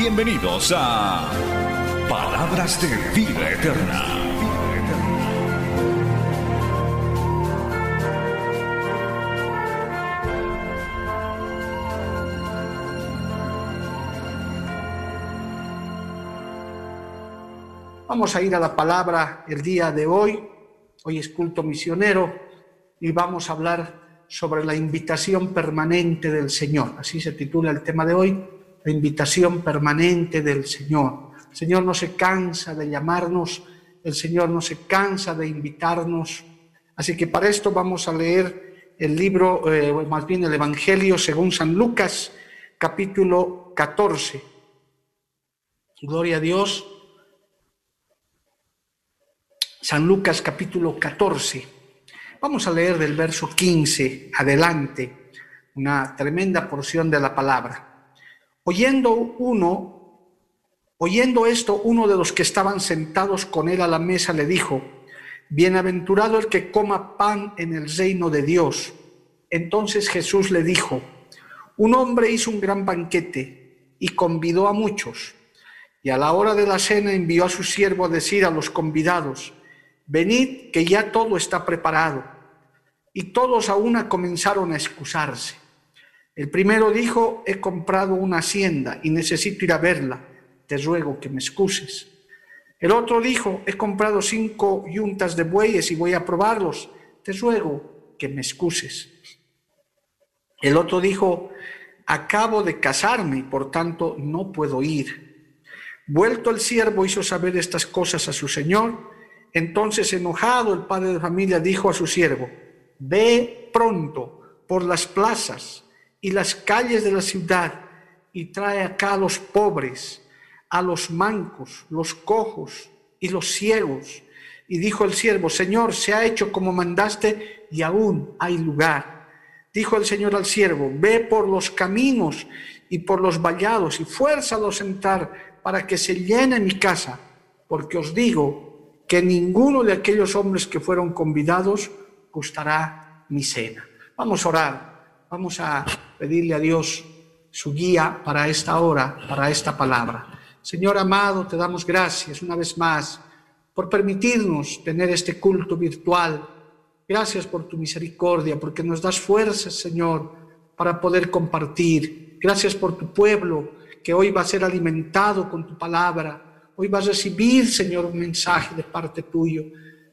Bienvenidos a Palabras de Vida Eterna. Vamos a ir a la palabra el día de hoy. Hoy es culto misionero y vamos a hablar sobre la invitación permanente del Señor. Así se titula el tema de hoy, la invitación permanente del Señor. El Señor no se cansa de llamarnos, el Señor no se cansa de invitarnos. Así que para esto vamos a leer el libro, eh, más bien el Evangelio según San Lucas, capítulo 14. Gloria a Dios. San Lucas capítulo 14. Vamos a leer del verso 15 adelante, una tremenda porción de la palabra. Oyendo uno, oyendo esto, uno de los que estaban sentados con él a la mesa le dijo, Bienaventurado el que coma pan en el reino de Dios. Entonces Jesús le dijo, un hombre hizo un gran banquete y convidó a muchos, y a la hora de la cena envió a su siervo a decir a los convidados, venid que ya todo está preparado. Y todos a una comenzaron a excusarse. El primero dijo, he comprado una hacienda y necesito ir a verla, te ruego que me excuses. El otro dijo, he comprado cinco yuntas de bueyes y voy a probarlos, te ruego que me excuses. El otro dijo, acabo de casarme y por tanto no puedo ir. Vuelto el siervo hizo saber estas cosas a su señor, entonces, enojado, el padre de familia dijo a su siervo, ve pronto por las plazas y las calles de la ciudad y trae acá a los pobres, a los mancos, los cojos y los ciegos. Y dijo el siervo, Señor, se ha hecho como mandaste y aún hay lugar. Dijo el Señor al siervo, ve por los caminos y por los vallados y fuérzalo a sentar para que se llene mi casa, porque os digo que ninguno de aquellos hombres que fueron convidados gustará mi cena. Vamos a orar, vamos a pedirle a Dios su guía para esta hora, para esta palabra. Señor amado, te damos gracias una vez más por permitirnos tener este culto virtual. Gracias por tu misericordia, porque nos das fuerzas, Señor, para poder compartir. Gracias por tu pueblo que hoy va a ser alimentado con tu palabra. Hoy vas a recibir, Señor, un mensaje de parte tuyo.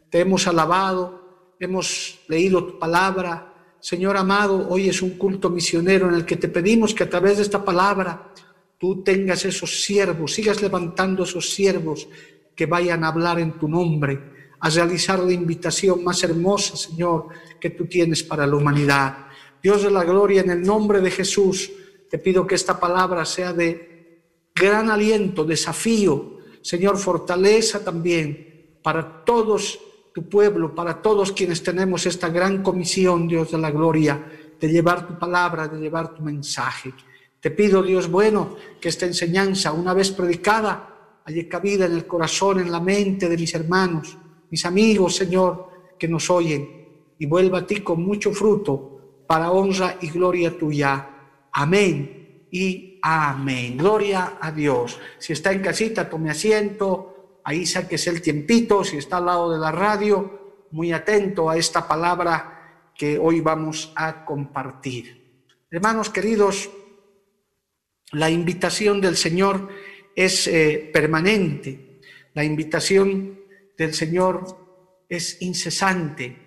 Te hemos alabado, hemos leído tu palabra. Señor amado, hoy es un culto misionero en el que te pedimos que a través de esta palabra tú tengas esos siervos, sigas levantando esos siervos que vayan a hablar en tu nombre, a realizar la invitación más hermosa, Señor, que tú tienes para la humanidad. Dios de la gloria, en el nombre de Jesús, te pido que esta palabra sea de gran aliento, desafío, Señor, fortaleza también para todos tu pueblo, para todos quienes tenemos esta gran comisión, Dios de la gloria, de llevar tu palabra, de llevar tu mensaje. Te pido, Dios bueno, que esta enseñanza, una vez predicada, haya cabida en el corazón, en la mente de mis hermanos, mis amigos, Señor, que nos oyen, y vuelva a ti con mucho fruto para honra y gloria tuya. Amén y Amén. Gloria a Dios. Si está en casita, tome asiento. Ahí sáquese el tiempito. Si está al lado de la radio, muy atento a esta palabra que hoy vamos a compartir. Hermanos queridos, la invitación del Señor es eh, permanente. La invitación del Señor es incesante.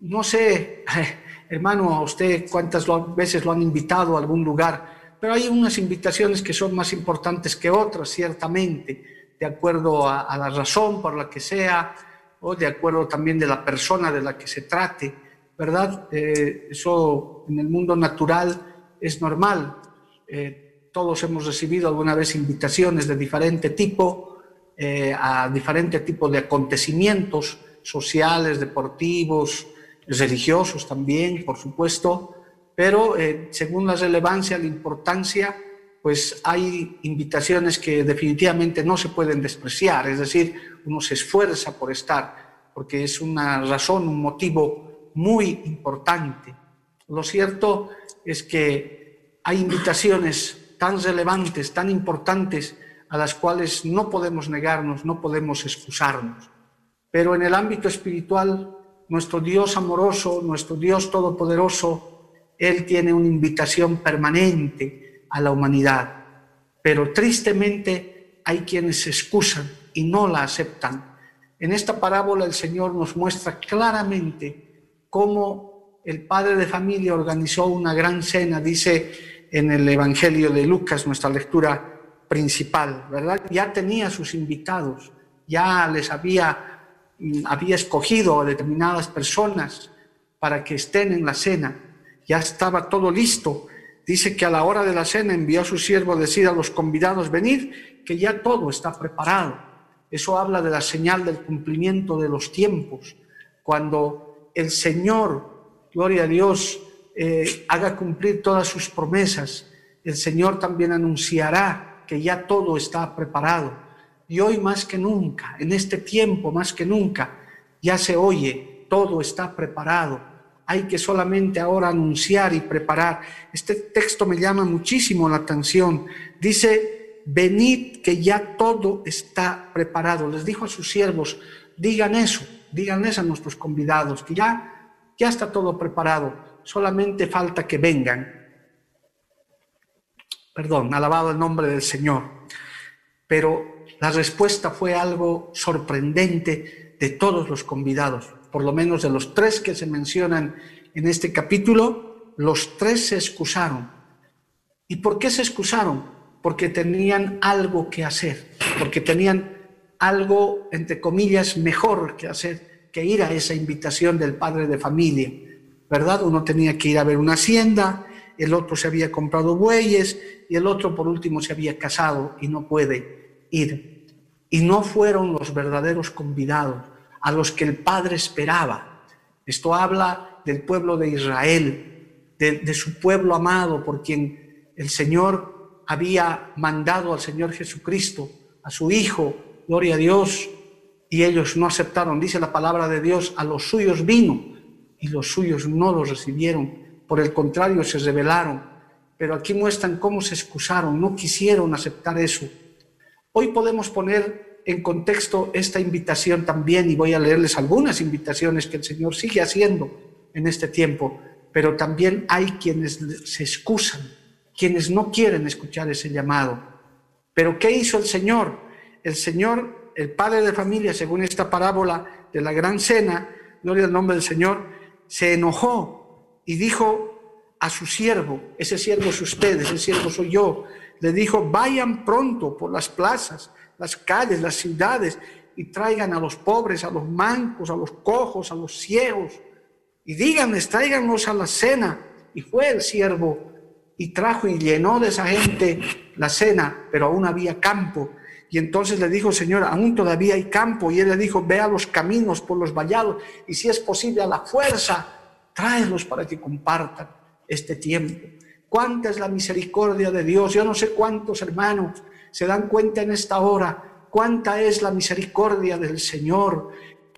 No sé, hermano, a usted cuántas veces lo han invitado a algún lugar pero hay unas invitaciones que son más importantes que otras, ciertamente, de acuerdo a, la razón por la que sea, o de acuerdo también de la persona de la que se trate, ¿verdad? Eh, eso en el mundo natural es normal. Eh, todos hemos recibido alguna vez invitaciones de diferente tipo, eh, a diferente tipo de acontecimientos sociales, deportivos, religiosos también, por supuesto, pero según la relevancia, la importancia, pues hay invitaciones que definitivamente no se pueden despreciar, es decir, uno se esfuerza por estar, porque es una razón, un motivo muy importante. Lo cierto es que hay invitaciones tan relevantes, tan importantes, a las cuales no podemos negarnos, no podemos excusarnos. Pero en el ámbito espiritual, nuestro Dios amoroso, nuestro Dios todopoderoso, Él tiene una invitación permanente a la humanidad. Pero tristemente hay quienes se excusan y no la aceptan. En esta parábola el Señor nos muestra claramente cómo el padre de familia organizó una gran cena, dice en el Evangelio de Lucas, nuestra lectura principal, ¿verdad? Ya tenía sus invitados, ya les había, mm, había escogido a determinadas personas para que estén en la cena, ya estaba todo listo. Dice que a la hora de la cena envió a su siervo a decir a los convidados, venid, que ya todo está preparado. Eso habla de la señal del cumplimiento de los tiempos. Cuando el Señor, gloria a Dios, eh, haga cumplir todas sus promesas, el Señor también anunciará que ya todo está preparado. Y hoy más que nunca, en este tiempo más que nunca, ya se oye, todo está preparado. Hay que solamente ahora anunciar y preparar. Este texto me llama muchísimo la atención. Dice, venid que ya todo está preparado. Les dijo a sus siervos, digan eso, digan eso a nuestros convidados, que ya, ya está todo preparado, solamente falta que vengan. Perdón, alabado el nombre del Señor. Pero la respuesta fue algo sorprendente de todos los convidados, por lo menos de los tres que se mencionan en este capítulo, los tres se excusaron. ¿Y por qué se excusaron? porque tenían algo que hacer, porque tenían algo, entre comillas, mejor que hacer que ir a esa invitación del padre de familia, ¿verdad? Uno tenía que ir a ver una hacienda, el otro se había comprado bueyes y el otro por último se había casado y no puede ir. Y no fueron los verdaderos convidados a los que el Padre esperaba. Esto habla del pueblo de Israel, de, su pueblo amado por quien el Señor había mandado al Señor Jesucristo, a su Hijo, gloria a Dios, y ellos no aceptaron. Dice la palabra de Dios, a los suyos vino y los suyos no los recibieron. Por el contrario, se rebelaron. Pero aquí muestran cómo se excusaron, no quisieron aceptar eso. Hoy podemos poner en contexto esta invitación también y voy a leerles algunas invitaciones que el Señor sigue haciendo en este tiempo, pero también hay quienes se excusan quienes no quieren escuchar ese llamado. Pero ¿qué hizo el Señor? El Señor, el padre de familia, según esta parábola de la gran cena, gloria al nombre del Señor, se enojó y dijo a su siervo, ese siervo es usted, ese siervo soy yo, le dijo, vayan pronto por las plazas, las calles, las ciudades, y traigan a los pobres, a los mancos, a los cojos, a los ciegos, y díganles, tráiganlos a la cena. Y fue el siervo y trajo y llenó de esa gente la cena, pero aún había campo. Y entonces le dijo, Señor, aún todavía hay campo. Y él le dijo, ve a los caminos por los vallados y si es posible a la fuerza, tráelos para que compartan este tiempo. ¿Cuánta es la misericordia de Dios? Yo no sé cuántos hermanos se dan cuenta en esta hora cuánta es la misericordia del Señor,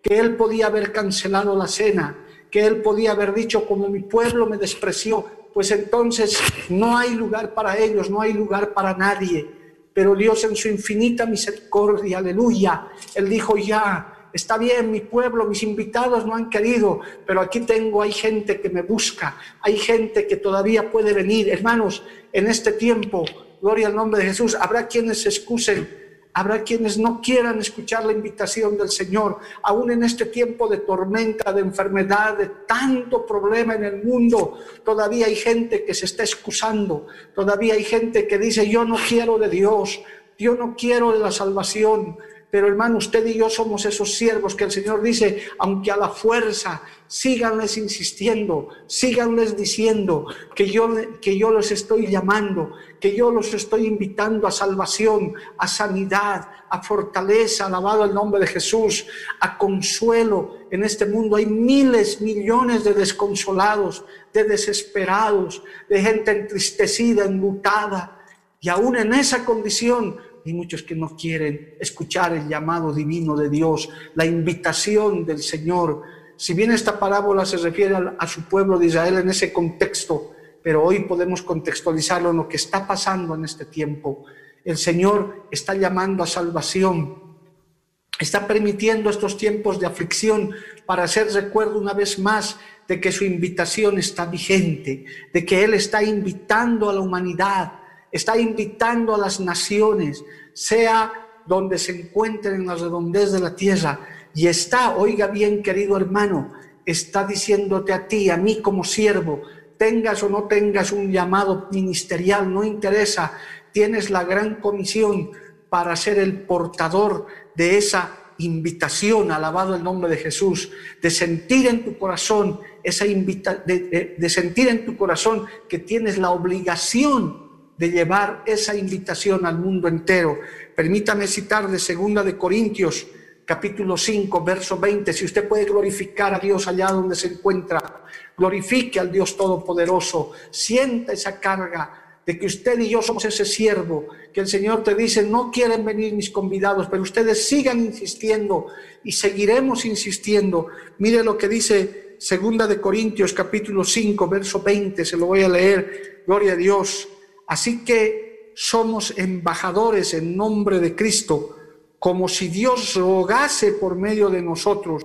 que Él podía haber cancelado la cena, que Él podía haber dicho, como mi pueblo me despreció, pues entonces no hay lugar para ellos, no hay lugar para nadie. Pero Dios en su infinita misericordia, aleluya, Él dijo ya, está bien, mi pueblo, mis invitados no han querido, pero aquí tengo, hay gente que me busca, hay gente que todavía puede venir. Hermanos, en este tiempo, gloria al nombre de Jesús, habrá quienes se excusen Habrá quienes no quieran escuchar la invitación del Señor, aún en este tiempo de tormenta, de enfermedad, de tanto problema en el mundo. Todavía hay gente que se está excusando, todavía hay gente que dice, yo no quiero de Dios, yo no quiero de la salvación, Pero hermano, usted y yo somos esos siervos que el Señor dice, aunque a la fuerza, síganles insistiendo, síganles diciendo que yo, que yo los estoy llamando, que yo los estoy invitando a salvación, a sanidad, a fortaleza, alabado el nombre de Jesús, a consuelo. En este mundo hay miles, millones de desconsolados, de desesperados, de gente entristecida, enlutada. Y aún en esa condición hay muchos que no quieren escuchar el llamado divino de Dios, la invitación del Señor. Si bien esta parábola se refiere a, su pueblo de Israel en ese contexto, pero hoy podemos contextualizarlo en lo que está pasando en este tiempo. El Señor está llamando a salvación, está permitiendo estos tiempos de aflicción para hacer recuerdo una vez más de que su invitación está vigente, de que Él está invitando a la humanidad está invitando a las naciones, sea donde se encuentren en la redondez de la tierra, y está, oiga bien, querido hermano, está diciéndote a ti, a mí como siervo, tengas o no tengas un llamado ministerial, no interesa, tienes la gran comisión para ser el portador de esa invitación, alabado el nombre de Jesús, de sentir en tu corazón esa invita de, de sentir en tu corazón que tienes la obligación de llevar esa invitación al mundo entero. Permítame citar de Segunda de Corintios, capítulo 5, verso 20. Si usted puede glorificar a Dios allá donde se encuentra, glorifique al Dios Todopoderoso, sienta esa carga de que usted y yo somos ese siervo, que el Señor te dice, no quieren venir mis convidados, pero ustedes sigan insistiendo y seguiremos insistiendo. Mire lo que dice Segunda de Corintios capítulo 5, verso 20, se lo voy a leer, gloria a Dios. Así que somos embajadores en nombre de Cristo, como si Dios rogase por medio de nosotros.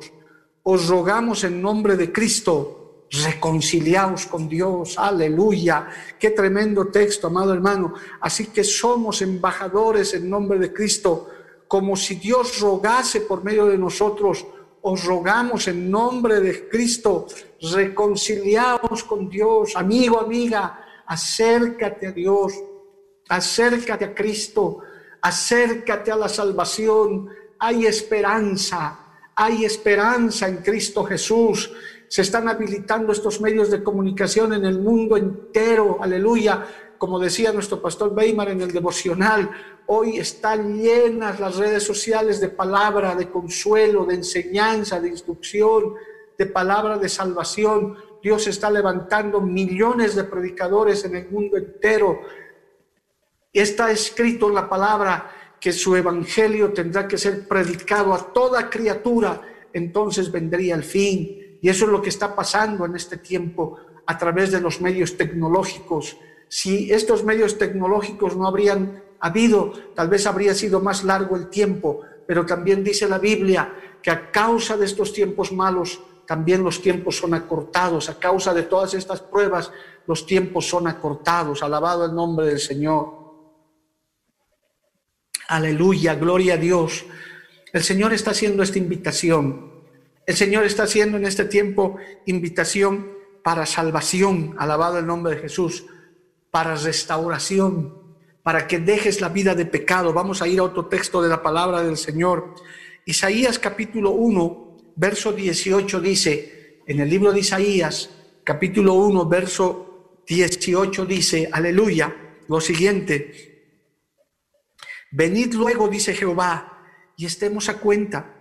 Os rogamos en nombre de Cristo, reconciliaos con Dios, aleluya. Qué tremendo texto, amado hermano. Así que somos embajadores en nombre de Cristo, como si Dios rogase por medio de nosotros. Os rogamos en nombre de Cristo, reconciliaos con Dios, amigo, amiga acércate a Dios, acércate a Cristo, acércate a la salvación. Hay esperanza, hay esperanza en Cristo Jesús. Se están habilitando estos medios de comunicación en el mundo entero, aleluya. Como decía nuestro pastor Weimar en el devocional, hoy están llenas las redes sociales de palabra, de consuelo, de enseñanza, de instrucción, de palabra de salvación. Dios está levantando millones de predicadores en el mundo entero. Está escrito en la palabra que su evangelio tendrá que ser predicado a toda criatura, entonces vendría el fin. Y eso es lo que está pasando en este tiempo a través de los medios tecnológicos. Si estos medios tecnológicos no habrían habido, tal vez habría sido más largo el tiempo, pero también dice la Biblia que a causa de estos tiempos malos, también los tiempos son acortados. A causa de todas estas pruebas, los tiempos son acortados. Alabado el nombre del Señor. Aleluya, gloria a Dios. El Señor está haciendo esta invitación. El Señor está haciendo en este tiempo invitación para salvación. Alabado el nombre de Jesús. Para restauración. Para que dejes la vida de pecado. Vamos a ir a otro texto de la palabra del Señor. Isaías capítulo 1 verso 18 dice, en el libro de Isaías, capítulo 1, verso 18 dice, aleluya, lo siguiente, venid luego, dice Jehová, y estemos a cuenta.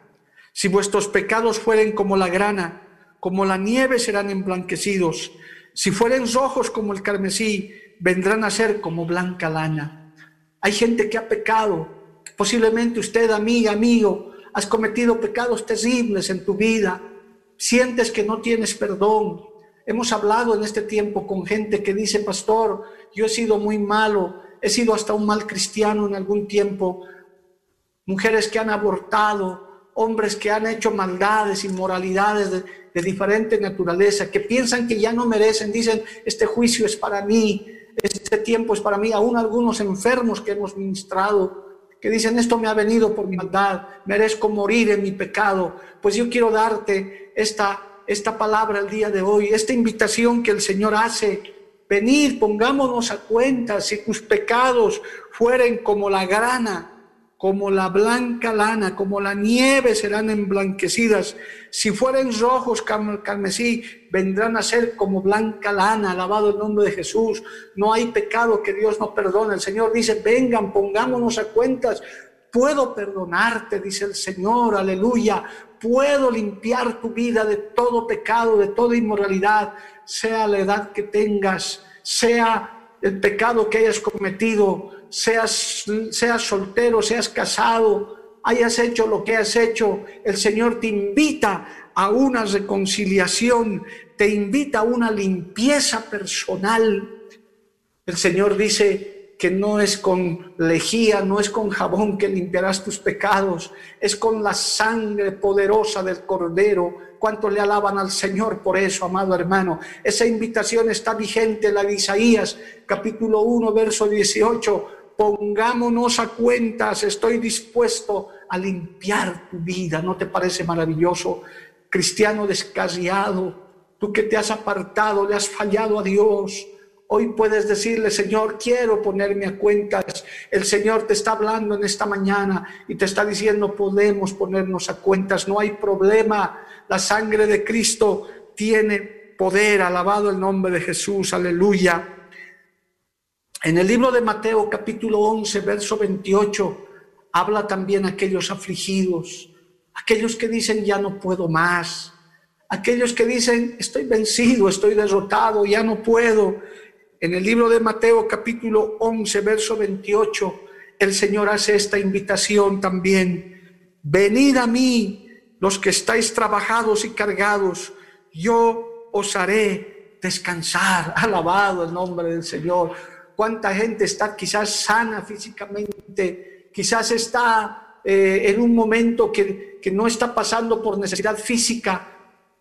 Si vuestros pecados fueren como la grana, como la nieve serán emblanquecidos. Si fueren rojos como el carmesí, vendrán a ser como blanca lana. Hay gente que ha pecado. Posiblemente usted, amiga, amigo, has cometido pecados terribles en tu vida, sientes que no tienes perdón. Hemos hablado en este tiempo con gente que dice, pastor, yo he sido muy malo, he sido hasta un mal cristiano en algún tiempo, mujeres que han abortado, hombres que han hecho maldades, inmoralidades de, de diferente naturaleza, que piensan que ya no merecen, dicen, este juicio es para mí, este tiempo es para mí, aún algunos enfermos que hemos ministrado, que dicen, esto me ha venido por mi maldad, merezco morir en mi pecado, pues yo quiero darte esta, esta palabra el día de hoy, esta invitación que el Señor hace. Venid, pongámonos a cuenta, si tus pecados fueren como la grana, como la blanca lana, como la nieve serán emblanquecidas. Si fueren rojos carmesí, vendrán a ser como blanca lana, alabado el nombre de Jesús. No hay pecado que Dios no perdone. El Señor dice, vengan, pongámonos a cuentas. Puedo perdonarte, dice el Señor, aleluya. Puedo limpiar tu vida de todo pecado, de toda inmoralidad, sea la edad que tengas, sea el pecado que hayas cometido, seas, seas soltero, seas casado, hayas hecho lo que has hecho, el Señor te invita a una reconciliación, te invita a una limpieza personal. El Señor dice que no es con lejía, no es con jabón que limpiarás tus pecados, es con la sangre poderosa del Cordero. ¿Cuánto le alaban al Señor por eso, amado hermano? Esa invitación está vigente, la de Isaías, capítulo 1, verso 18 pongámonos a cuentas, estoy dispuesto a limpiar tu vida. ¿No te parece maravilloso? Cristiano descarriado, tú que te has apartado, le has fallado a Dios. Hoy puedes decirle, Señor, quiero ponerme a cuentas. El Señor te está hablando en esta mañana y te está diciendo, podemos ponernos a cuentas, no hay problema. La sangre de Cristo tiene poder, alabado el nombre de Jesús, aleluya. En el libro de Mateo capítulo 11, verso 28, habla también aquellos afligidos, aquellos que dicen ya no puedo más, aquellos que dicen estoy vencido, estoy derrotado, ya no puedo. En el libro de Mateo capítulo 11, verso 28, el Señor hace esta invitación también. Venid a mí los que estáis trabajados y cargados, yo os haré descansar. Alabado el nombre del Señor cuánta gente está quizás sana físicamente, quizás está eh, en un momento que, que no está pasando por necesidad física,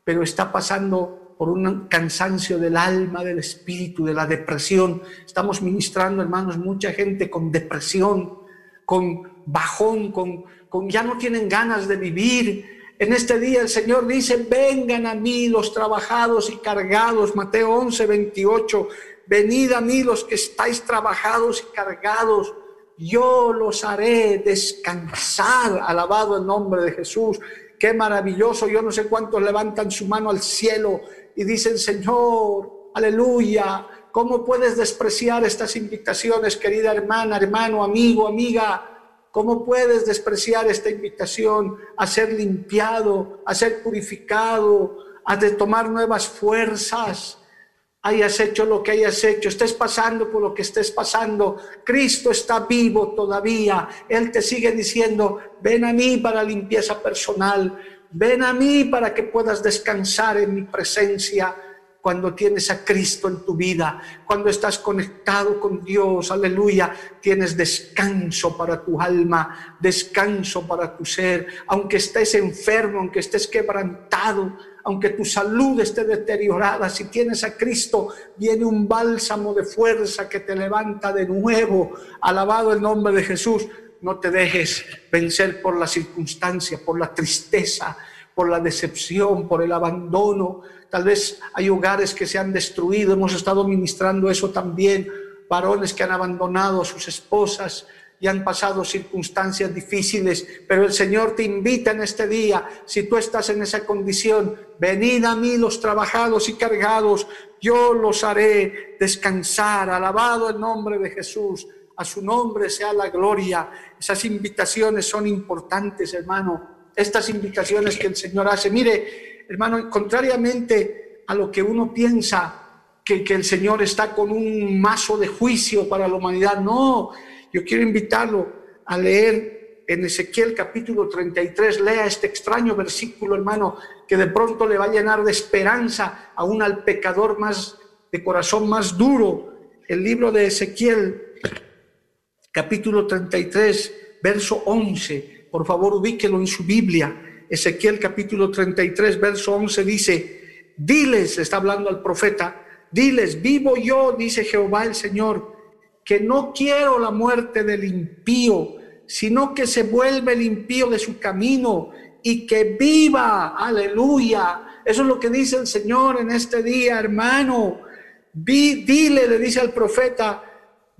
pero está pasando por un cansancio del alma, del espíritu, de la depresión. Estamos ministrando, hermanos, mucha gente con depresión, con bajón, con, con ya no tienen ganas de vivir. En este día el Señor dice, vengan a mí los trabajados y cargados, Mateo 11, 28, venid a mí los que estáis trabajados y cargados, yo los haré descansar. Alabado el nombre de Jesús. Qué maravilloso. Yo no sé cuántos levantan su mano al cielo y dicen, Señor, aleluya. ¿Cómo puedes despreciar estas invitaciones, querida hermana, hermano, amigo, amiga? ¿Cómo puedes despreciar esta invitación a ser limpiado, a ser purificado, a tomar nuevas fuerzas? Hayas hecho lo que hayas hecho, estés pasando por lo que estés pasando, Cristo está vivo todavía. Él te sigue diciendo, ven a mí para limpieza personal, ven a mí para que puedas descansar en mi presencia cuando tienes a Cristo en tu vida, cuando estás conectado con Dios, aleluya, tienes descanso para tu alma, descanso para tu ser, aunque estés enfermo, aunque estés quebrantado, aunque tu salud esté deteriorada, si tienes a Cristo, viene un bálsamo de fuerza que te levanta de nuevo. Alabado el nombre de Jesús. No te dejes vencer por la circunstancia, por la tristeza, por la decepción, por el abandono. Tal vez hay hogares que se han destruido. Hemos estado ministrando eso también. Varones que han abandonado a sus esposas, y han pasado circunstancias difíciles, pero el Señor te invita en este día, si tú estás en esa condición, venid a mí los trabajados y cargados, yo los haré descansar, alabado el nombre de Jesús, a su nombre sea la gloria. Esas invitaciones son importantes, hermano, estas invitaciones que el Señor hace. Mire, hermano, contrariamente a lo que uno piensa, que, que el Señor está con un mazo de juicio para la humanidad, no, yo quiero invitarlo a leer en Ezequiel capítulo 33, lea este extraño versículo, hermano, que de pronto le va a llenar de esperanza aún al pecador más de corazón más duro. El libro de Ezequiel capítulo 33, verso 11. Por favor, ubíquelo en su Biblia. Ezequiel capítulo 33, verso 11 dice, diles, está hablando al profeta, diles, vivo yo, dice Jehová el Señor, que no quiero la muerte del impío, sino que se vuelve el impío de su camino y que viva, aleluya. Eso es lo que dice el Señor en este día, hermano. dile, le dice al profeta,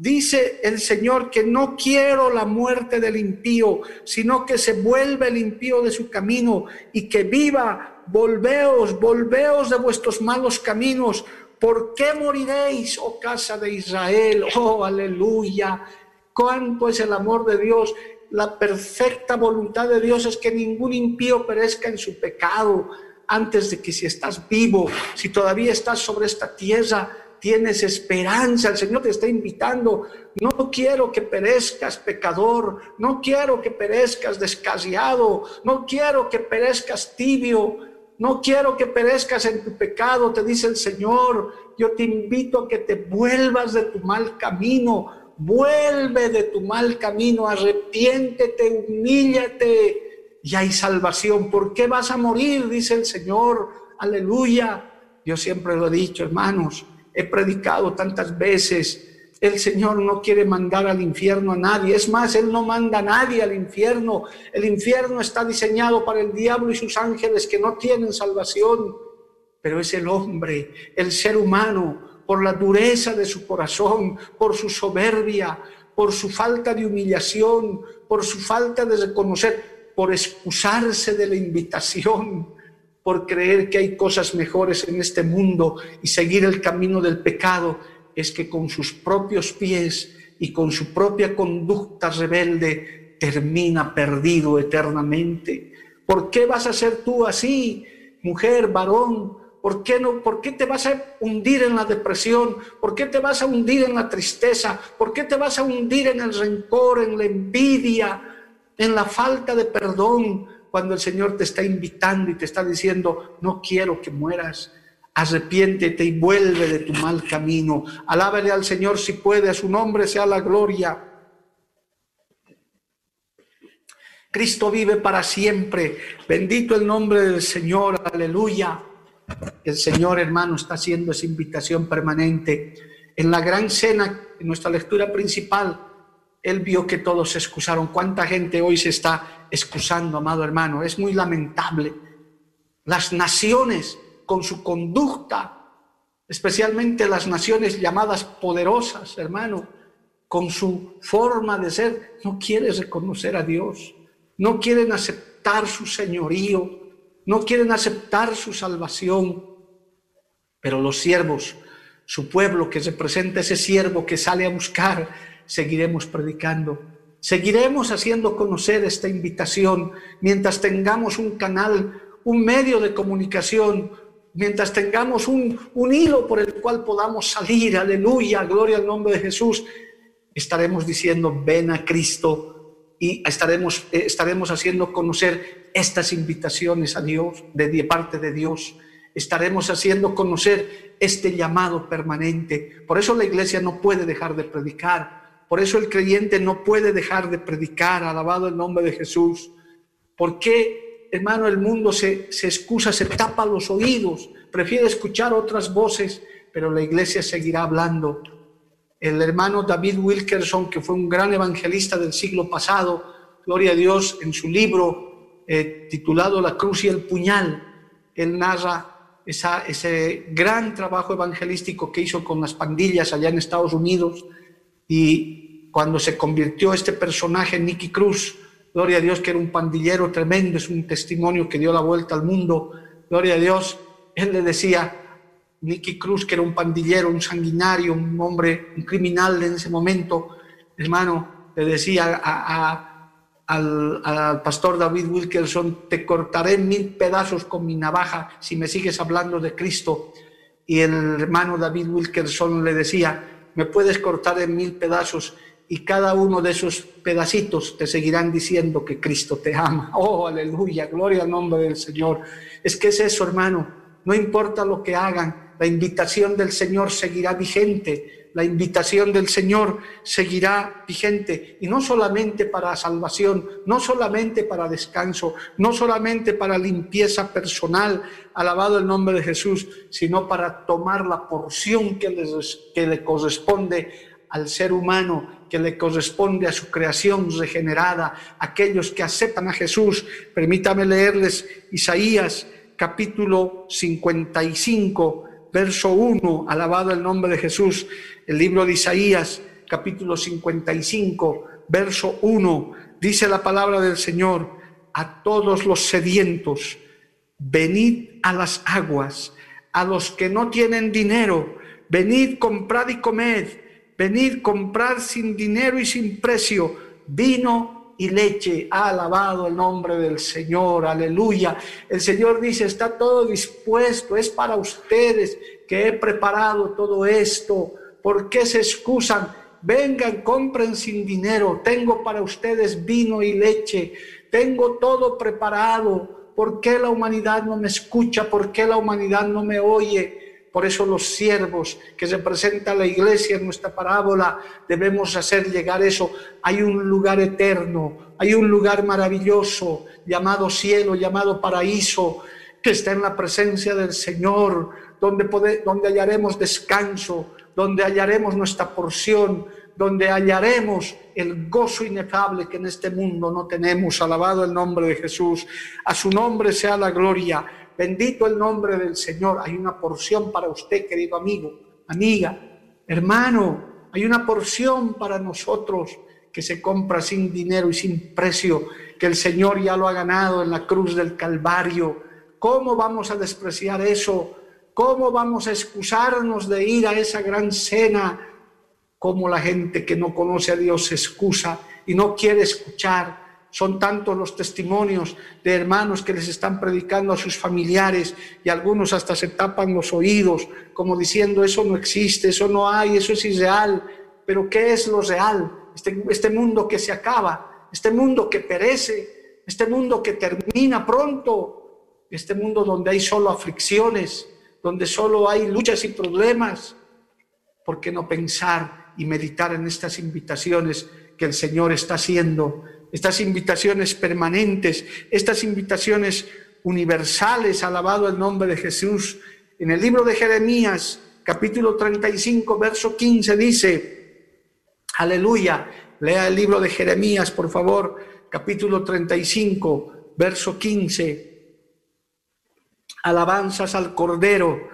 Dice el Señor que no quiero la muerte del impío, sino que se vuelve el impío de su camino y que viva. Volveos, volveos de vuestros malos caminos. ¿Por qué moriréis, oh casa de Israel? Oh, aleluya. ¿Cuánto es el amor de Dios? La perfecta voluntad de Dios es que ningún impío perezca en su pecado antes de que si estás vivo, si todavía estás sobre esta tierra, tienes esperanza, el Señor te está invitando. No quiero que perezcas pecador, no quiero que perezcas descasiado, no quiero que perezcas tibio, no quiero que perezcas en tu pecado, te dice el Señor. Yo te invito a que te vuelvas de tu mal camino, vuelve de tu mal camino, arrepiéntete, humíllate y hay salvación. ¿Por qué vas a morir? Dice el Señor. Aleluya. Yo siempre lo he dicho, hermanos he predicado tantas veces. El Señor no quiere mandar al infierno a nadie. Es más, Él no manda a nadie al infierno. El infierno está diseñado para el diablo y sus ángeles que no tienen salvación. Pero es el hombre, el ser humano, por la dureza de su corazón, por su soberbia, por su falta de humillación, por su falta de reconocer, por excusarse de la invitación por creer que hay cosas mejores en este mundo y seguir el camino del pecado, es que con sus propios pies y con su propia conducta rebelde termina perdido eternamente. ¿Por qué vas a ser tú así, mujer, varón? ¿Por qué, no, ¿Por qué te vas a hundir en la depresión? ¿Por qué te vas a hundir en la tristeza? ¿Por qué te vas a hundir en el rencor, en la envidia, en la falta de perdón? Cuando el Señor te está invitando y te está diciendo, no quiero que mueras, arrepiéntete y vuelve de tu mal camino. Alábale al Señor si puede, a su nombre sea la gloria. Cristo vive para siempre. Bendito el nombre del Señor, aleluya. El Señor, hermano, está haciendo esa invitación permanente. En la gran cena, en nuestra lectura principal, él vio que todos se excusaron. ¿Cuánta gente hoy se está excusando, amado hermano? Es muy lamentable. Las naciones con su conducta, especialmente las naciones llamadas poderosas, hermano, con su forma de ser, no quieren reconocer a Dios, no quieren aceptar su señorío, no quieren aceptar su salvación. Pero los siervos, su pueblo que representa ese siervo que sale a buscar seguiremos predicando. Seguiremos haciendo conocer esta invitación mientras tengamos un canal, un medio de comunicación, mientras tengamos un, un hilo por el cual podamos salir, aleluya, gloria al nombre de Jesús, estaremos diciendo, ven a Cristo y estaremos, eh, estaremos haciendo conocer estas invitaciones a Dios, de parte de Dios. Estaremos haciendo conocer este llamado permanente. Por eso la iglesia no puede dejar de predicar por eso el creyente no puede dejar de predicar, alabado el nombre de Jesús. ¿Por qué, hermano, el mundo se, se excusa, se tapa los oídos, prefiere escuchar otras voces, pero la iglesia seguirá hablando? El hermano David Wilkerson, que fue un gran evangelista del siglo pasado, gloria a Dios, en su libro eh, titulado La cruz y el puñal, él narra esa, ese gran trabajo evangelístico que hizo con las pandillas allá en Estados Unidos y cuando se convirtió este personaje, Nicky Cruz, gloria a Dios que era un pandillero tremendo, es un testimonio que dio la vuelta al mundo, gloria a Dios, él le decía, Nicky Cruz, que era un pandillero, un sanguinario, un hombre, un criminal en ese momento, hermano, le decía al, al, pastor David Wilkerson, te cortaré mil pedazos con mi navaja si me sigues hablando de Cristo. Y el hermano David Wilkerson le decía, me puedes cortar en mil pedazos y cada uno de esos pedacitos te seguirán diciendo que Cristo te ama. Oh, aleluya, gloria al nombre del Señor. Es que es eso, hermano. No importa lo que hagan, la invitación del Señor seguirá vigente la invitación del Señor seguirá vigente y no solamente para salvación, no solamente para descanso, no solamente para limpieza personal, alabado el nombre de Jesús, sino para tomar la porción que, le corresponde al ser humano, que le corresponde a su creación regenerada, aquellos que aceptan a Jesús. Permítame leerles Isaías capítulo 55 verso 1, alabado el nombre de Jesús, el libro de Isaías, capítulo 55, verso 1, dice la palabra del Señor, a todos los sedientos, venid a las aguas, a los que no tienen dinero, venid, comprad y comed, venid, comprar sin dinero y sin precio, vino y leche. Ha alabado el nombre del Señor, aleluya. El Señor dice, está todo dispuesto, es para ustedes que he preparado todo esto. ¿Por qué se excusan? Vengan, compren sin dinero. Tengo para ustedes vino y leche. Tengo todo preparado. ¿Por qué la humanidad no me escucha? ¿Por qué la humanidad no me oye? Por eso los siervos que representa la iglesia en nuestra parábola debemos hacer llegar eso. Hay un lugar eterno, hay un lugar maravilloso llamado cielo, llamado paraíso, que está en la presencia del Señor, donde, donde hallaremos descanso, donde hallaremos nuestra porción, donde hallaremos el gozo inefable que en este mundo no tenemos. Alabado el nombre de Jesús. A su nombre sea la gloria. Bendito el nombre del Señor. Hay una porción para usted, querido amigo, amiga, hermano. Hay una porción para nosotros que se compra sin dinero y sin precio, que el Señor ya lo ha ganado en la cruz del Calvario. ¿Cómo vamos a despreciar eso? ¿Cómo vamos a excusarnos de ir a esa gran cena? Como la gente que no conoce a Dios se excusa y no quiere escuchar son tantos los testimonios de hermanos que les están predicando a sus familiares y algunos hasta se tapan los oídos como diciendo eso no existe, eso no hay, eso es irreal. Pero ¿qué es lo real? Este, este mundo que se acaba, este mundo que perece, este mundo que termina pronto, este mundo donde hay solo aflicciones, donde solo hay luchas y problemas. ¿Por qué no pensar y meditar en estas invitaciones que el Señor está haciendo estas invitaciones permanentes, estas invitaciones universales, alabado el nombre de Jesús. En el libro de Jeremías, capítulo 35, verso 15, dice, aleluya, lea el libro de Jeremías, por favor, capítulo 35, verso 15, alabanzas al Cordero.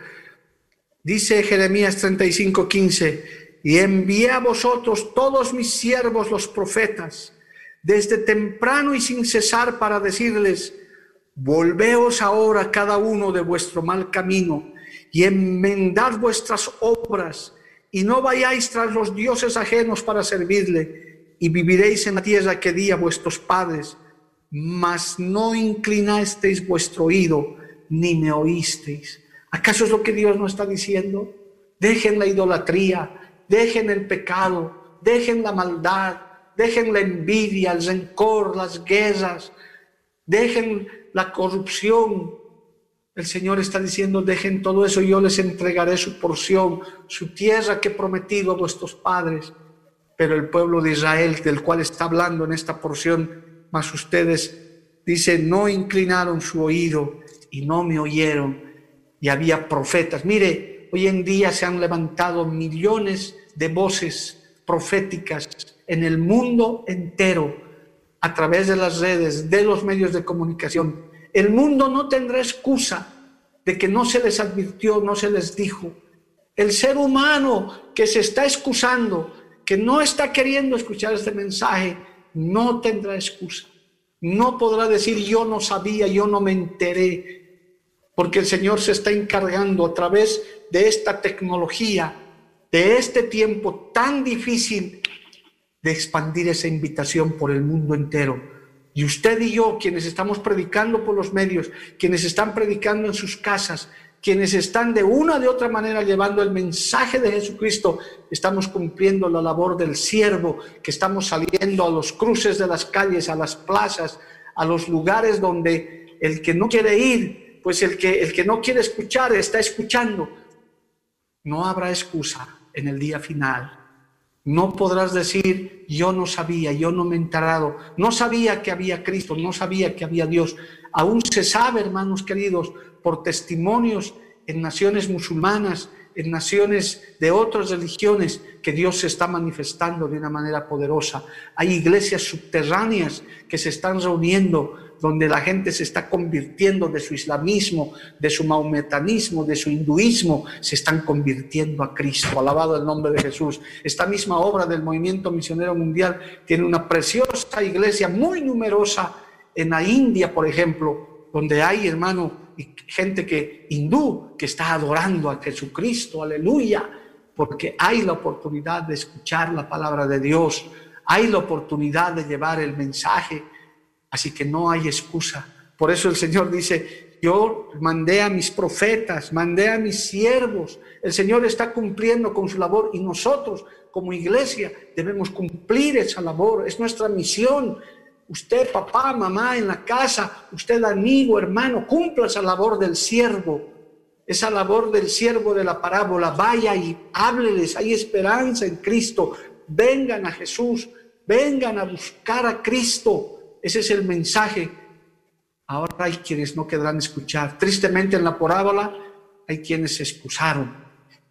Dice Jeremías 35, 15, y envié a vosotros todos mis siervos los profetas, desde temprano y sin cesar para decirles, volveos ahora cada uno de vuestro mal camino y enmendad vuestras obras y no vayáis tras los dioses ajenos para servirle y viviréis en la tierra que di a vuestros padres, mas no inclinasteis vuestro oído ni me oísteis. ¿Acaso es lo que Dios nos está diciendo? Dejen la idolatría, dejen el pecado, dejen la maldad, dejen la envidia, el rencor, las guerras, dejen la corrupción. El Señor está diciendo, dejen todo eso, yo les entregaré su porción, su tierra que he prometido a vuestros padres. Pero el pueblo de Israel, del cual está hablando en esta porción, más ustedes, dice, no inclinaron su oído y no me oyeron. Y había profetas. Mire, hoy en día se han levantado millones de voces proféticas en el mundo entero a través de las redes, de los medios de comunicación. El mundo no tendrá excusa de que no se les advirtió, no se les dijo. El ser humano que se está excusando, que no está queriendo escuchar este mensaje, no tendrá excusa. No podrá decir yo no sabía, yo no me enteré, porque el Señor se está encargando a través de esta tecnología, de este tiempo tan difícil de expandir esa invitación por el mundo entero. Y usted y yo, quienes estamos predicando por los medios, quienes están predicando en sus casas, quienes están de una o de otra manera llevando el mensaje de Jesucristo, estamos cumpliendo la labor del siervo, que estamos saliendo a los cruces de las calles, a las plazas, a los lugares donde el que no quiere ir, pues el que, el que no quiere escuchar está escuchando. No habrá excusa en el día final no podrás decir, yo no sabía, yo no me he enterado, no sabía que había Cristo, no sabía que había Dios. Aún se sabe, hermanos queridos, por testimonios en naciones musulmanas, en naciones de otras religiones que Dios se está manifestando de una manera poderosa. Hay iglesias subterráneas que se están reuniendo donde la gente se está convirtiendo de su islamismo, de su maometanismo, de su hinduismo, se están convirtiendo a Cristo. Alabado el nombre de Jesús. Esta misma obra del movimiento misionero mundial tiene una preciosa iglesia muy numerosa en la India, por ejemplo, donde hay, hermano, gente que hindú que está adorando a Jesucristo, aleluya, porque hay la oportunidad de escuchar la palabra de Dios, hay la oportunidad de llevar el mensaje, así que no hay excusa. Por eso el Señor dice, yo mandé a mis profetas, mandé a mis siervos, el Señor está cumpliendo con su labor y nosotros como iglesia debemos cumplir esa labor, es nuestra misión, Usted, papá, mamá, en la casa, usted, amigo, hermano, cumpla esa labor del siervo, esa labor del siervo de la parábola. Vaya y hábleles, hay esperanza en Cristo. Vengan a Jesús, vengan a buscar a Cristo. Ese es el mensaje. Ahora hay quienes no quedarán escuchar. Tristemente en la parábola hay quienes se excusaron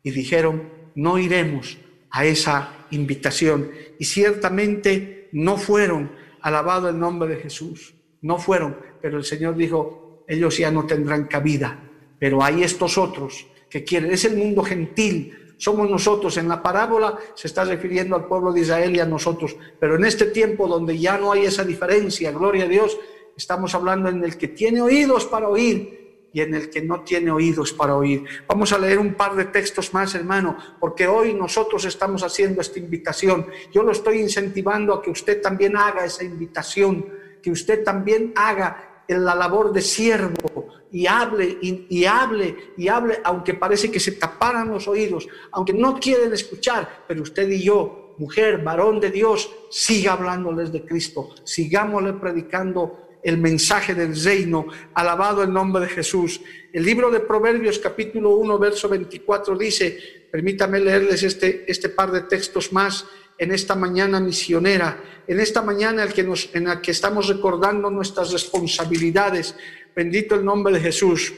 y dijeron, no iremos a esa invitación. Y ciertamente no fueron alabado el nombre de Jesús. No fueron, pero el Señor dijo, ellos ya no tendrán cabida, pero hay estos otros que quieren. Es el mundo gentil, somos nosotros. En la parábola se está refiriendo al pueblo de Israel y a nosotros, pero en este tiempo donde ya no hay esa diferencia, gloria a Dios, estamos hablando en el que tiene oídos para oír y en el que no tiene oídos para oír. Vamos a leer un par de textos más, hermano, porque hoy nosotros estamos haciendo esta invitación. Yo lo estoy incentivando a que usted también haga esa invitación, que usted también haga la labor de siervo y hable y, hable y hable, aunque parece que se taparan los oídos, aunque no quieren escuchar, pero usted y yo, mujer, varón de Dios, siga hablándoles de Cristo, sigámosle predicando el mensaje del reino. Alabado el nombre de Jesús. El libro de Proverbios capítulo 1, verso 24 dice, permítame leerles este, este par de textos más en esta mañana misionera, en esta mañana en, que nos, en la que estamos recordando nuestras responsabilidades. Bendito el nombre de Jesús.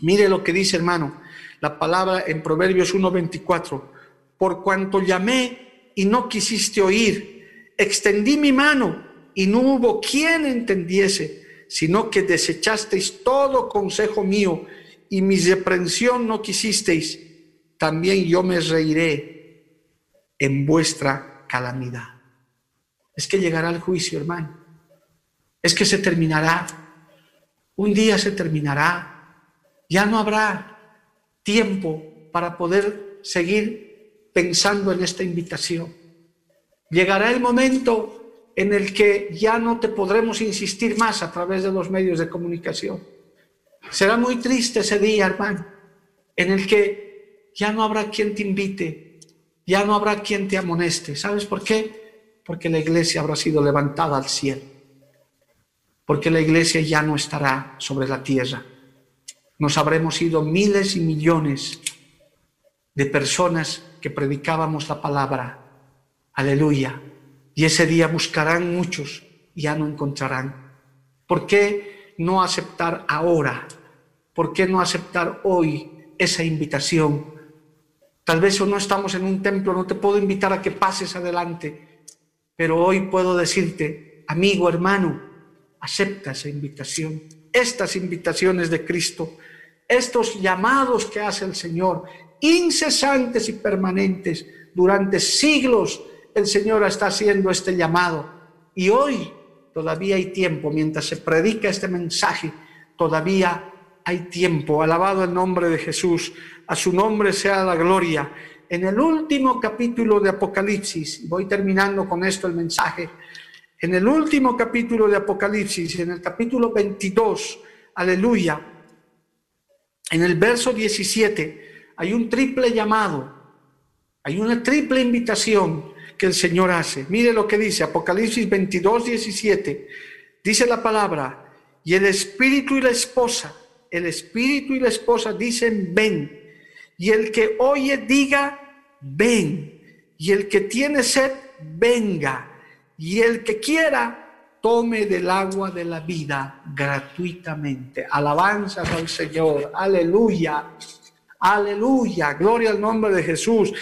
Mire lo que dice hermano, la palabra en Proverbios 1:24. Por cuanto llamé y no quisiste oír, extendí mi mano y no hubo quien entendiese, sino que desechasteis todo consejo mío y mi reprensión no quisisteis, también yo me reiré en vuestra calamidad. Es que llegará el juicio, hermano. Es que se terminará. Un día se terminará. Ya no habrá tiempo para poder seguir pensando en esta invitación. Llegará el momento en el que ya no te podremos insistir más a través de los medios de comunicación. Será muy triste ese día, hermano, en el que ya no habrá quien te invite, ya no habrá quien te amoneste. ¿Sabes por qué? Porque la iglesia habrá sido levantada al cielo, porque la iglesia ya no estará sobre la tierra. Nos habremos ido miles y millones de personas que predicábamos la palabra. Aleluya y ese día buscarán muchos y ya no encontrarán. ¿Por qué no aceptar ahora? ¿Por qué no aceptar hoy esa invitación? Tal vez no estamos en un templo, no te puedo invitar a que pases adelante, pero hoy puedo decirte, amigo, hermano, acepta esa invitación. Estas invitaciones de Cristo, estos llamados que hace el Señor, incesantes y permanentes durante siglos, el Señor está haciendo este llamado. Y hoy todavía hay tiempo, mientras se predica este mensaje, todavía hay tiempo. Alabado el nombre de Jesús, a su nombre sea la gloria. En el último capítulo de Apocalipsis, voy terminando con esto el mensaje, en el último capítulo de Apocalipsis, en el capítulo 22, aleluya, en el verso 17, hay un triple llamado, hay una triple invitación que el Señor hace. Mire lo que dice Apocalipsis 22, 17. Dice la palabra, y el espíritu y la esposa, el espíritu y la esposa dicen, ven. Y el que oye diga, ven. Y el que tiene sed, venga. Y el que quiera, tome del agua de la vida gratuitamente. Alabanzas al Señor. Aleluya. Aleluya, gloria al nombre de Jesús.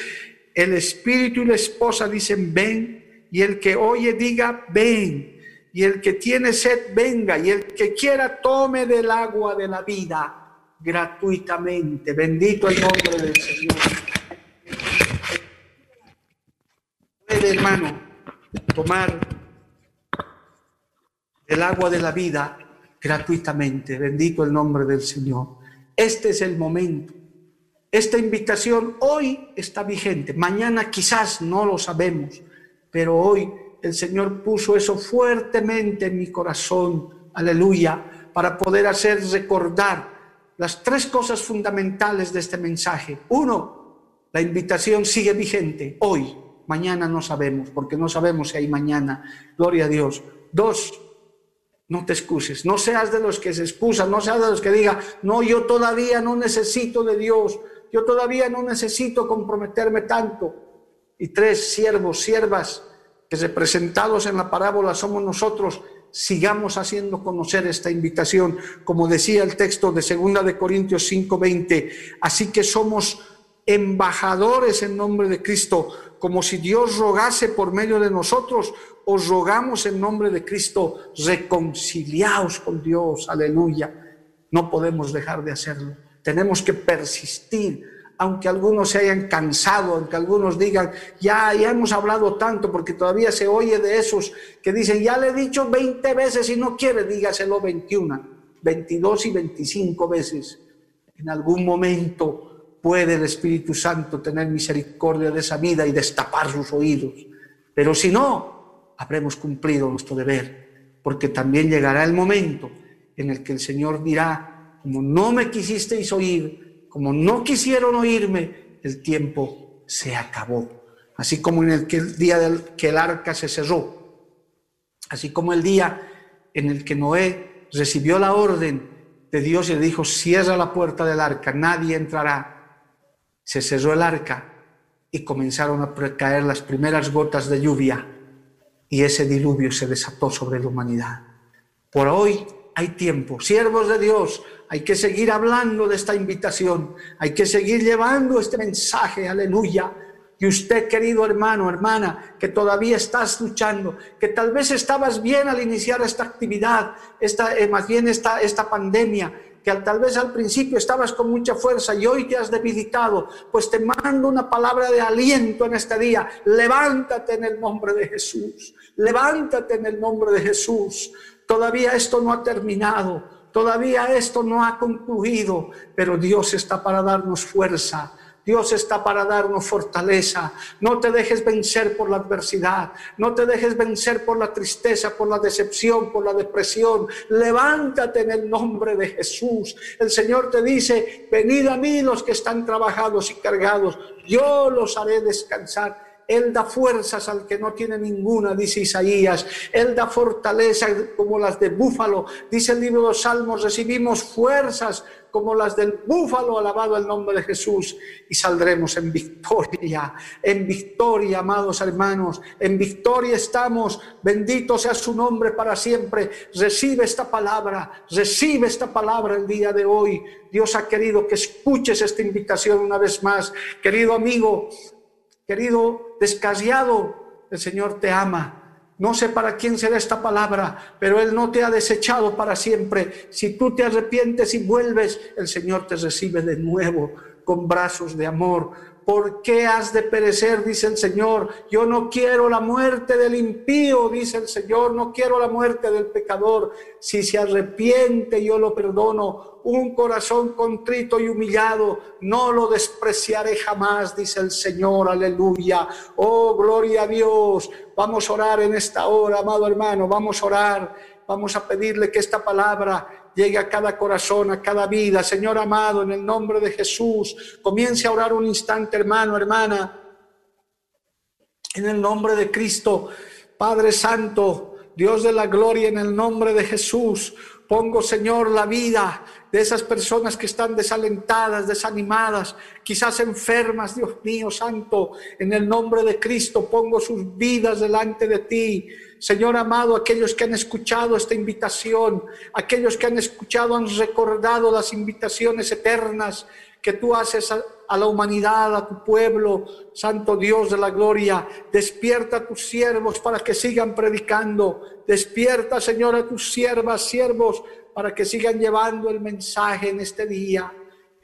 El espíritu y la esposa dicen ven y el que oye diga ven. Y el que tiene sed venga y el que quiera tome del agua de la vida gratuitamente. Bendito el nombre del Señor. Hermano, tomar el agua de la vida gratuitamente. Bendito el nombre del Señor. Este es el momento. Esta invitación hoy está vigente, mañana quizás no lo sabemos, pero hoy el Señor puso eso fuertemente en mi corazón, aleluya, para poder hacer recordar las tres cosas fundamentales de este mensaje. Uno, la invitación sigue vigente hoy, mañana no sabemos, porque no sabemos si hay mañana, gloria a Dios. Dos, no te excuses, no seas de los que se excusan, no seas de los que digan, no, yo todavía no necesito de Dios, yo todavía no necesito comprometerme tanto. Y tres, siervos, siervas, que representados en la parábola somos nosotros, sigamos haciendo conocer esta invitación, como decía el texto de segunda de Corintios 5:20, así que somos embajadores en nombre de Cristo, como si Dios rogase por medio de nosotros, os rogamos en nombre de Cristo, reconciliaos con Dios, aleluya. No podemos dejar de hacerlo. Tenemos que persistir, aunque algunos se hayan cansado, aunque algunos digan, ya, ya hemos hablado tanto, porque todavía se oye de esos que dicen, ya le he dicho 20 veces y no quiere, dígaselo 21, 22 y 25 veces. En algún momento puede el Espíritu Santo tener misericordia de esa vida y destapar sus oídos. Pero si no, habremos cumplido nuestro deber, porque también llegará el momento en el que el Señor dirá, como no me quisisteis oír, como no quisieron oírme, el tiempo se acabó. Así como en el, día del que el arca se cerró, así como el día en el que Noé recibió la orden de Dios y le dijo, cierra la puerta del arca, nadie entrará se cerró el arca y comenzaron a caer las primeras gotas de lluvia y ese diluvio se desató sobre la humanidad. Por hoy hay tiempo, siervos de Dios, hay que seguir hablando de esta invitación, hay que seguir llevando este mensaje, aleluya. Y usted, querido hermano, hermana, que todavía estás luchando, que tal vez estabas bien al iniciar esta actividad, esta, eh, más bien esta, esta pandemia, que tal vez al principio estabas con mucha fuerza y hoy te has debilitado, pues te mando una palabra de aliento en este día. Levántate en el nombre de Jesús. Levántate en el nombre de Jesús. Todavía esto no ha terminado. Todavía esto no ha concluido, pero Dios está para darnos fuerza Dios está para darnos fortaleza. No te dejes vencer por la adversidad. No te dejes vencer por la tristeza, por la decepción, por la depresión. Levántate en el nombre de Jesús. El Señor te dice, venid a mí los que están trabajados y cargados. Yo los haré descansar. Él da fuerzas al que no tiene ninguna, dice Isaías. Él da fortaleza como las de búfalo. Dice el libro de los Salmos, recibimos fuerzas como las del búfalo, alabado el nombre de Jesús, y saldremos en victoria, en victoria, amados hermanos, en victoria estamos, bendito sea su nombre para siempre. Recibe esta palabra, recibe esta palabra el día de hoy. Dios ha querido que escuches esta invitación una vez más. Querido amigo, Querido descasiado, el Señor te ama. No sé para quién será esta palabra, pero Él no te ha desechado para siempre. Si tú te arrepientes y vuelves, el Señor te recibe de nuevo con brazos de amor. ¿Por qué has de perecer? Dice el Señor. Yo no quiero la muerte del impío, dice el Señor. No quiero la muerte del pecador. Si se arrepiente, yo lo perdono. Un corazón contrito y humillado, no lo despreciaré jamás, dice el Señor. Aleluya. Oh, gloria a Dios. Vamos a orar en esta hora, amado hermano. Vamos a orar. Vamos a pedirle que esta palabra llegue a cada corazón, a cada vida. Señor amado, en el nombre de Jesús, comience a orar un instante, hermano, hermana. En el nombre de Cristo, Padre Santo, Dios de la gloria, en el nombre de Jesús, pongo, Señor, la vida de esas personas que están desalentadas, desanimadas, quizás enfermas, Dios mío santo, en el nombre de Cristo pongo sus vidas delante de ti. Señor amado, aquellos que han escuchado esta invitación, aquellos que han escuchado han recordado las invitaciones eternas que tú haces a, la humanidad, a tu pueblo, Santo Dios de la gloria. Despierta a tus siervos para que sigan predicando. Despierta, Señor, a tus siervas, siervos, para que sigan llevando el mensaje en este día.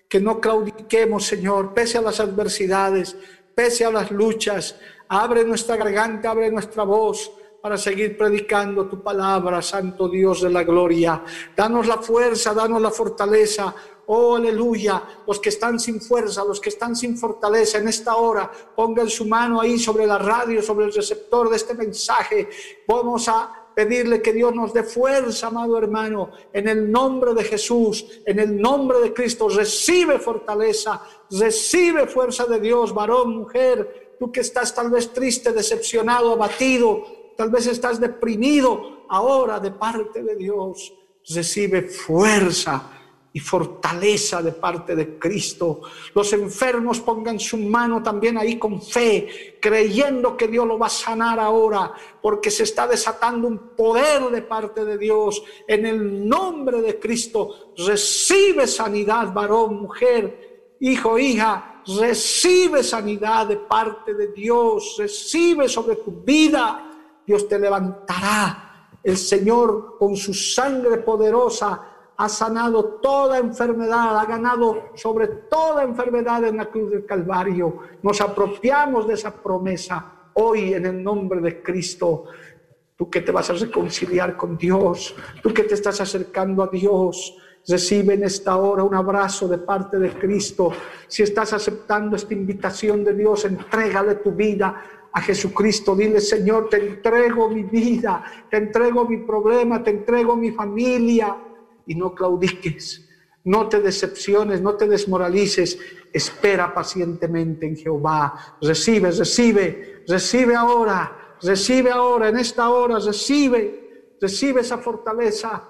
Que no claudiquemos, Señor, pese a las adversidades, pese a las luchas. Abre nuestra garganta, abre nuestra voz para seguir predicando tu palabra, Santo Dios de la gloria. Danos la fuerza, danos la fortaleza. Oh, aleluya. Los que están sin fuerza, los que están sin fortaleza en esta hora, pongan su mano ahí sobre la radio, sobre el receptor de este mensaje. Vamos a pedirle que Dios nos dé fuerza, amado hermano, en el nombre de Jesús, en el nombre de Cristo. Recibe fortaleza, recibe fuerza de Dios, varón, mujer. Tú que estás tal vez triste, decepcionado, abatido, tal vez estás deprimido, ahora de parte de Dios, recibe fuerza y fortaleza de parte de Cristo. Los enfermos pongan su mano también ahí con fe, creyendo que Dios lo va a sanar ahora, porque se está desatando un poder de parte de Dios. En el nombre de Cristo, recibe sanidad, varón, mujer, hijo, hija, recibe sanidad de parte de Dios, recibe sobre tu vida. Dios te levantará. El Señor con su sangre poderosa ha sanado toda enfermedad, ha ganado sobre toda enfermedad en la cruz del Calvario. Nos apropiamos de esa promesa hoy en el nombre de Cristo. Tú que te vas a reconciliar con Dios, tú que te estás acercando a Dios, recibe en esta hora un abrazo de parte de Cristo. Si estás aceptando esta invitación de Dios, entrégale tu vida a Jesucristo. Dile, Señor, te entrego mi vida, te entrego mi problema, te entrego mi familia y no claudiques. No te decepciones, no te desmoralices. Espera pacientemente en Jehová. Recibe, recibe, recibe ahora, recibe ahora, en esta hora, recibe, recibe esa fortaleza.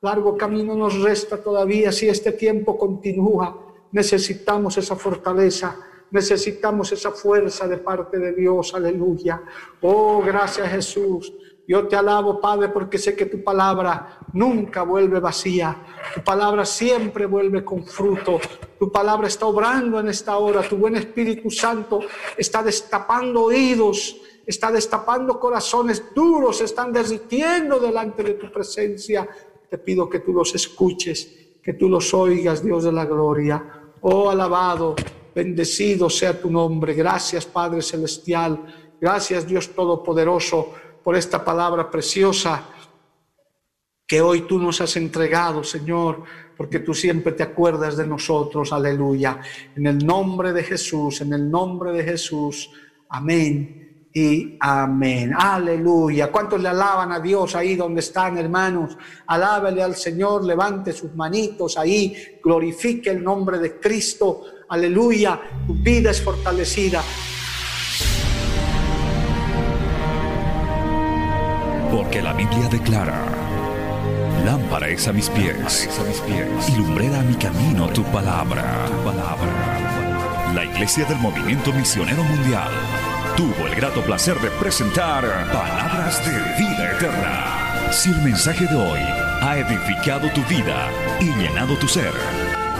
Largo camino nos resta todavía si este tiempo continúa. Necesitamos esa fortaleza, necesitamos esa fuerza de parte de Dios. Aleluya. Oh, gracias Jesús. Yo te alabo, Padre, porque sé que tu palabra nunca vuelve vacía. Tu palabra siempre vuelve con fruto. Tu palabra está obrando en esta hora. Tu buen Espíritu Santo está destapando oídos, está destapando corazones duros, están derritiendo delante de tu presencia. Te pido que tú los escuches, que tú los oigas, Dios de la gloria. Oh, alabado, bendecido sea tu nombre. Gracias, Padre Celestial. Gracias, Dios Todopoderoso por esta palabra preciosa que hoy tú nos has entregado, Señor, porque tú siempre te acuerdas de nosotros, aleluya. En el nombre de Jesús, en el nombre de Jesús, amén y amén. Aleluya. ¿Cuántos le alaban a Dios ahí donde están, hermanos? Alábele al Señor, levante sus manitos ahí, glorifique el nombre de Cristo. Aleluya. Tu vida es fortalecida. Porque la Biblia declara, lámpara es a mis pies, a mis pies y lumbrera a mi camino tu palabra. tu palabra. La Iglesia del Movimiento Misionero Mundial tuvo el grato placer de presentar Palabras de Vida Eterna. Si el mensaje de hoy ha edificado tu vida y llenado tu ser,